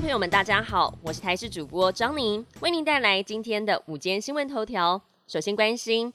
朋友们，大家好，我是台视主播张宁，为您带来今天的午间新闻头条。首先关心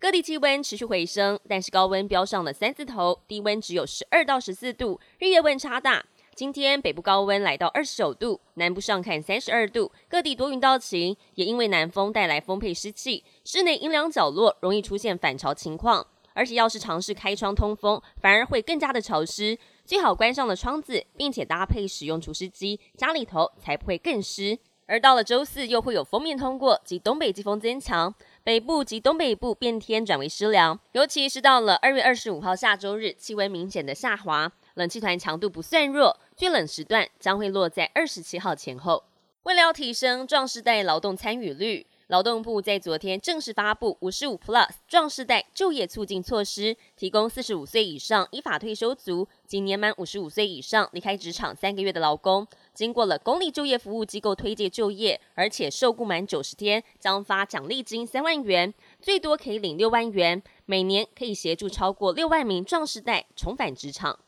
各地气温持续回升，但是高温飙上了三字头，低温只有十二到十四度，日夜温差大。今天北部高温来到二十九度，南部上看三十二度，各地多云到晴，也因为南风带来丰沛湿气，室内阴凉角落容易出现反潮情况。而且要是尝试开窗通风，反而会更加的潮湿。最好关上了窗子，并且搭配使用除湿机，家里头才不会更湿。而到了周四，又会有封面通过及东北季风增强，北部及东北部变天转为湿凉。尤其是到了二月二十五号下周日，气温明显的下滑，冷气团强度不算弱，最冷时段将会落在二十七号前后。为了要提升壮士代劳动参与率。劳动部在昨天正式发布五十五 Plus 壮世代就业促进措施，提供四十五岁以上依法退休族及年满五十五岁以上离开职场三个月的劳工，经过了公立就业服务机构推介就业，而且受雇满九十天，将发奖励金三万元，最多可以领六万元，每年可以协助超过六万名壮世代重返职场。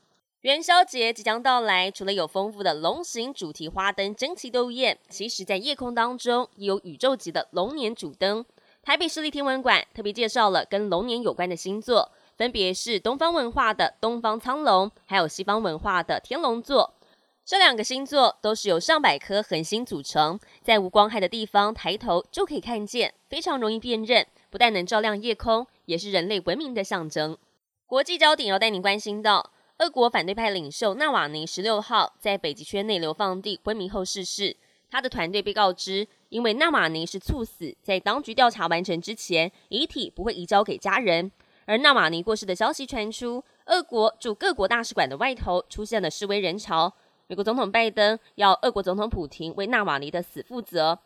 元宵节即将到来，除了有丰富的龙形主题花灯争奇斗艳，其实在夜空当中也有宇宙级的龙年主灯。台北市立天文馆特别介绍了跟龙年有关的星座，分别是东方文化的东方苍龙，还有西方文化的天龙座。这两个星座都是由上百颗恒星组成，在无光害的地方抬头就可以看见，非常容易辨认。不但能照亮夜空，也是人类文明的象征。国际焦点要带您关心到。俄国反对派领袖纳瓦尼十六号在北极圈内流放地昏迷后逝世。他的团队被告知，因为纳瓦尼是猝死，在当局调查完成之前，遗体不会移交给家人。而纳瓦尼过世的消息传出，俄国驻各国大使馆的外头出现了示威人潮。美国总统拜登要俄国总统普廷为纳瓦尼的死负责。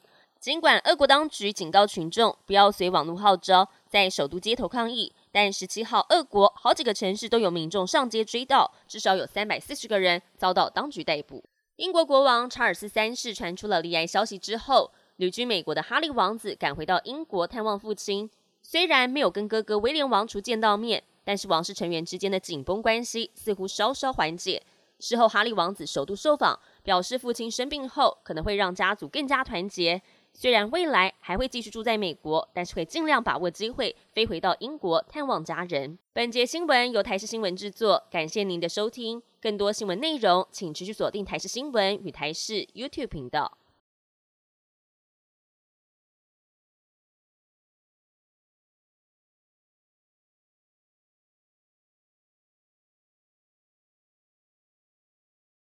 尽管俄国当局警告群众不要随网络号召在首都街头抗议。但十七号，俄国好几个城市都有民众上街追悼，至少有三百四十个人遭到当局逮捕。英国国王查尔斯三世传出了离癌消息之后，旅居美国的哈利王子赶回到英国探望父亲。虽然没有跟哥哥威廉王储见到面，但是王室成员之间的紧绷关系似乎稍稍缓解。事后，哈利王子首度受访，表示父亲生病后可能会让家族更加团结。虽然未来还会继续住在美国，但是会尽量把握机会飞回到英国探望家人。本节新闻由台视新闻制作，感谢您的收听。更多新闻内容，请持续锁定台视新闻与台视 YouTube 频道。